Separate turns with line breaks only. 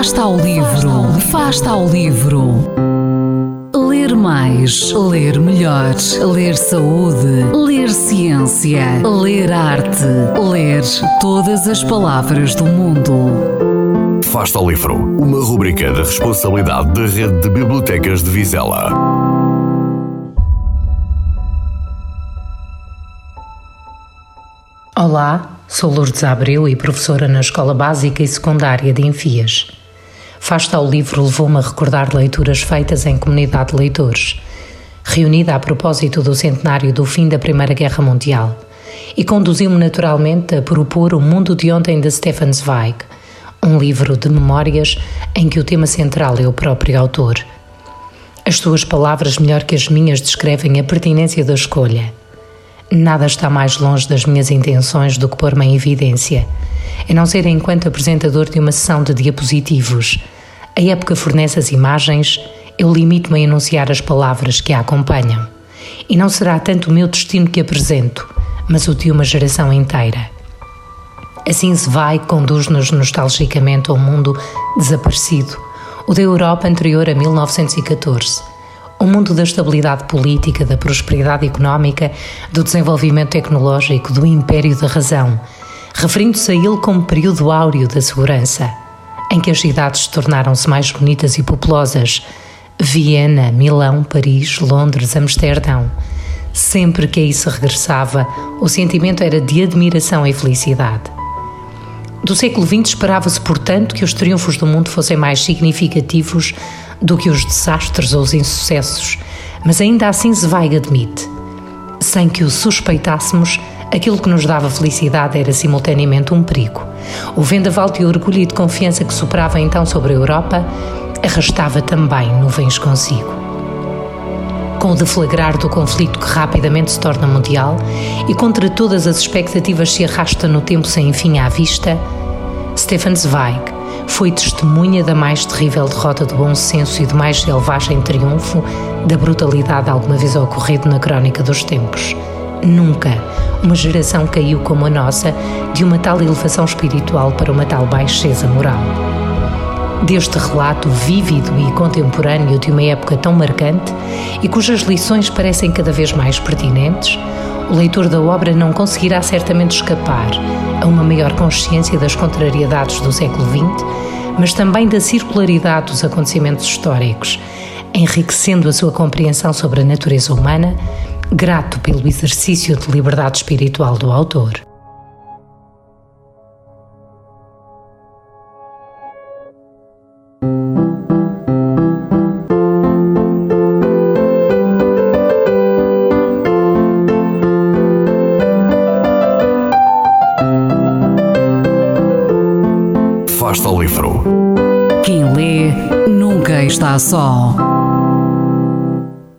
Fasta ao livro, Fasta ao livro. Ler mais, ler melhor, ler saúde, ler ciência, ler arte, ler todas as palavras do mundo.
Fasta ao livro, uma rubrica da responsabilidade da Rede de Bibliotecas de Vizela.
Olá, sou Lourdes Abreu e professora na Escola Básica e Secundária de Enfias. Fasta ao livro levou-me a recordar leituras feitas em comunidade de leitores, reunida a propósito do centenário do fim da Primeira Guerra Mundial, e conduziu-me naturalmente a propor O Mundo de Ontem de Stefan Zweig, um livro de memórias em que o tema central é o próprio autor. As suas palavras, melhor que as minhas, descrevem a pertinência da escolha. Nada está mais longe das minhas intenções do que pôr-me em evidência, a não ser enquanto apresentador de uma sessão de diapositivos. A época fornece as imagens, eu limito-me a enunciar as palavras que a acompanham. E não será tanto o meu destino que apresento, mas o de uma geração inteira. Assim se vai, conduz-nos nostalgicamente ao mundo desaparecido, o da Europa anterior a 1914. O mundo da estabilidade política, da prosperidade económica, do desenvolvimento tecnológico, do império da razão, referindo-se a ele como período áureo da segurança, em que as cidades tornaram-se mais bonitas e populosas. Viena, Milão, Paris, Londres, Amsterdão. Sempre que aí se regressava, o sentimento era de admiração e felicidade. Do século XX esperava-se, portanto, que os triunfos do mundo fossem mais significativos do que os desastres ou os insucessos, mas ainda assim Zweig admite, sem que o suspeitássemos, aquilo que nos dava felicidade era simultaneamente um perigo. O vendaval de orgulho e de confiança que soprava então sobre a Europa arrastava também nuvens consigo. Com o deflagrar do conflito que rapidamente se torna mundial e contra todas as expectativas se arrasta no tempo sem fim à vista, Stefan Zweig foi testemunha da mais terrível derrota do bom senso e do mais selvagem triunfo da brutalidade alguma vez ocorrido na crónica dos tempos. Nunca uma geração caiu como a nossa de uma tal elevação espiritual para uma tal baixeza moral. Deste relato vívido e contemporâneo de uma época tão marcante e cujas lições parecem cada vez mais pertinentes, o leitor da obra não conseguirá certamente escapar a uma maior consciência das contrariedades do século XX, mas também da circularidade dos acontecimentos históricos, enriquecendo a sua compreensão sobre a natureza humana, grato pelo exercício de liberdade espiritual do autor.
Fasta ao livro.
Quem lê nunca está só.